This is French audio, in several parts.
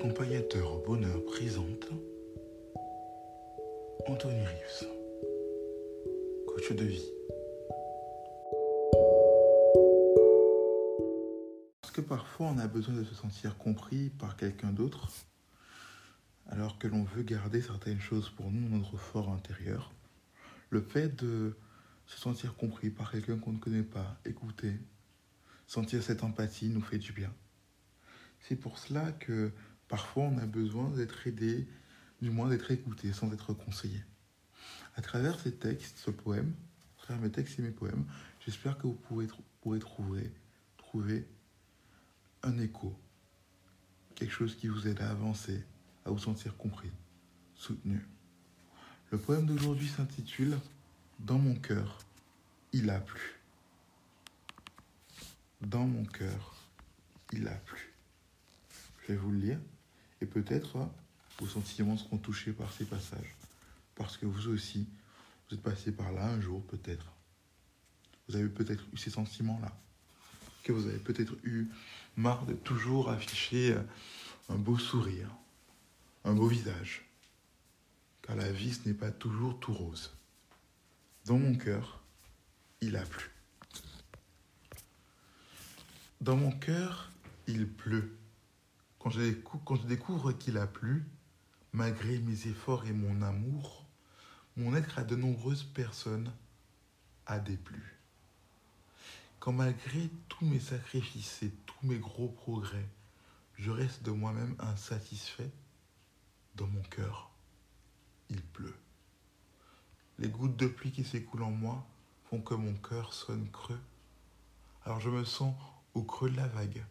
Accompagnateur au bonheur présente Anthony Rives, coach de vie. Parce que parfois on a besoin de se sentir compris par quelqu'un d'autre, alors que l'on veut garder certaines choses pour nous, notre fort intérieur. Le fait de se sentir compris par quelqu'un qu'on ne connaît pas, écouter, sentir cette empathie nous fait du bien. C'est pour cela que parfois on a besoin d'être aidé, du moins d'être écouté sans être conseillé. À travers ces textes, ce poème, à travers mes textes et mes poèmes, j'espère que vous pourrez, trouver, trouver un écho, quelque chose qui vous aide à avancer, à vous sentir compris, soutenu. Le poème d'aujourd'hui s'intitule Dans mon cœur, il a plu. Dans mon cœur, il a plu. Je vais vous le lire et peut-être vos sentiments seront touchés par ces passages. Parce que vous aussi, vous êtes passé par là un jour peut-être. Vous avez peut-être eu ces sentiments-là. Que vous avez peut-être eu marre de toujours afficher un beau sourire, un beau visage. Car la vie, ce n'est pas toujours tout rose. Dans mon cœur, il a plu. Dans mon cœur, il pleut. Quand je, découvre qu'il a plu, malgré mes efforts et mon amour, mon être à de nombreuses personnes a déplu. Quand malgré tous mes sacrifices et tous mes gros progrès, je reste de moi-même insatisfait, dans mon cœur, il pleut. Les gouttes de pluie qui s'écoulent en moi font que mon cœur sonne creux. Alors je me sens au creux de la vague,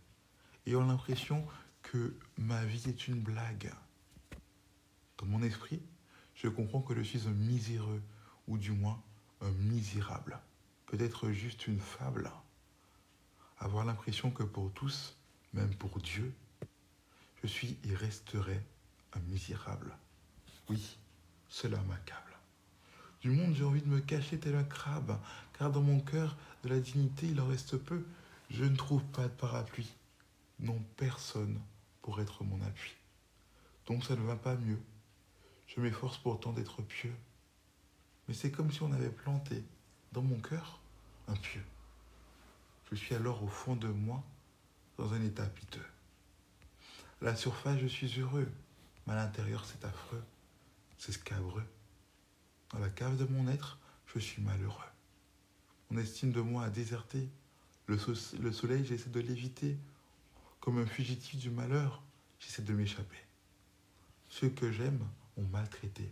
ayant l'impression que ma vie est une blague. Dans mon esprit, je comprends que je suis un miséreux, ou du moins un misérable. Peut-être juste une fable. Avoir l'impression que pour tous, même pour Dieu, je suis et resterai un misérable. Oui, cela m'accable. Du monde, j'ai envie de me cacher tel un crabe, car dans mon cœur, de la dignité, il en reste peu. Je ne trouve pas de parapluie. Non, personne pour être mon appui. Donc ça ne va pas mieux. Je m'efforce pourtant d'être pieux. Mais c'est comme si on avait planté dans mon cœur un pieu. Je suis alors au fond de moi, dans un état piteux. À la surface, je suis heureux, mais à l'intérieur, c'est affreux, c'est scabreux. Dans la cave de mon être, je suis malheureux. Mon estime de moi a déserté. Le, le soleil, j'essaie de l'éviter. Comme un fugitif du malheur, j'essaie de m'échapper. Ceux que j'aime ont maltraité.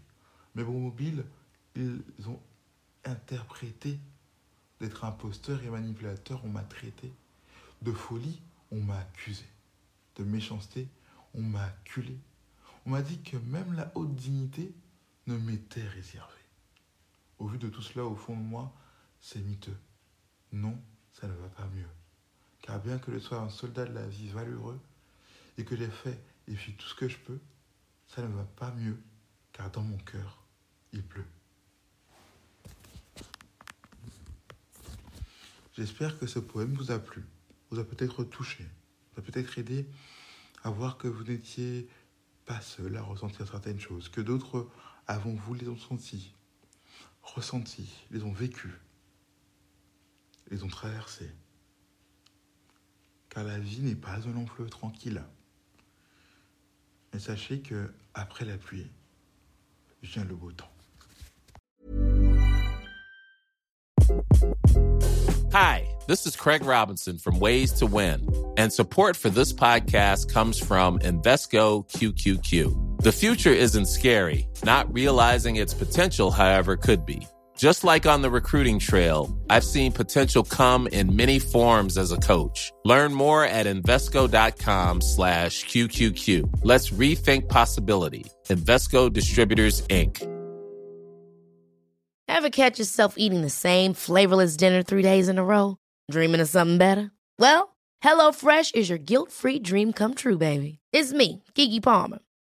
Mes bons mobiles, ils ont interprété d'être imposteur et manipulateur, on m'a traité. De folie, on m'a accusé. De méchanceté, on m'a acculé. On m'a dit que même la haute dignité ne m'était réservée. Au vu de tout cela, au fond de moi, c'est miteux. Non, ça ne va pas mieux. Car bien que je sois un soldat de la vie valeureux et que j'ai fait et fait tout ce que je peux, ça ne va pas mieux. Car dans mon cœur, il pleut. J'espère que ce poème vous a plu, vous a peut-être touché, vous a peut-être aidé à voir que vous n'étiez pas seul à ressentir certaines choses, que d'autres avant vous les ont senties. ressentis, les ont vécus, les ont traversés. Car la vie n'est pas un long fleuve tranquille. Mais sachez que après la pluie vient le beau temps. Hi, this is Craig Robinson from Ways to Win, and support for this podcast comes from Invesco QQQ. The future isn't scary. Not realizing its potential, however, could be. Just like on the recruiting trail, I've seen potential come in many forms as a coach. Learn more at Invesco.com slash QQQ. Let's rethink possibility. Invesco Distributors, Inc. Ever catch yourself eating the same flavorless dinner three days in a row? Dreaming of something better? Well, HelloFresh is your guilt-free dream come true, baby. It's me, Kiki Palmer.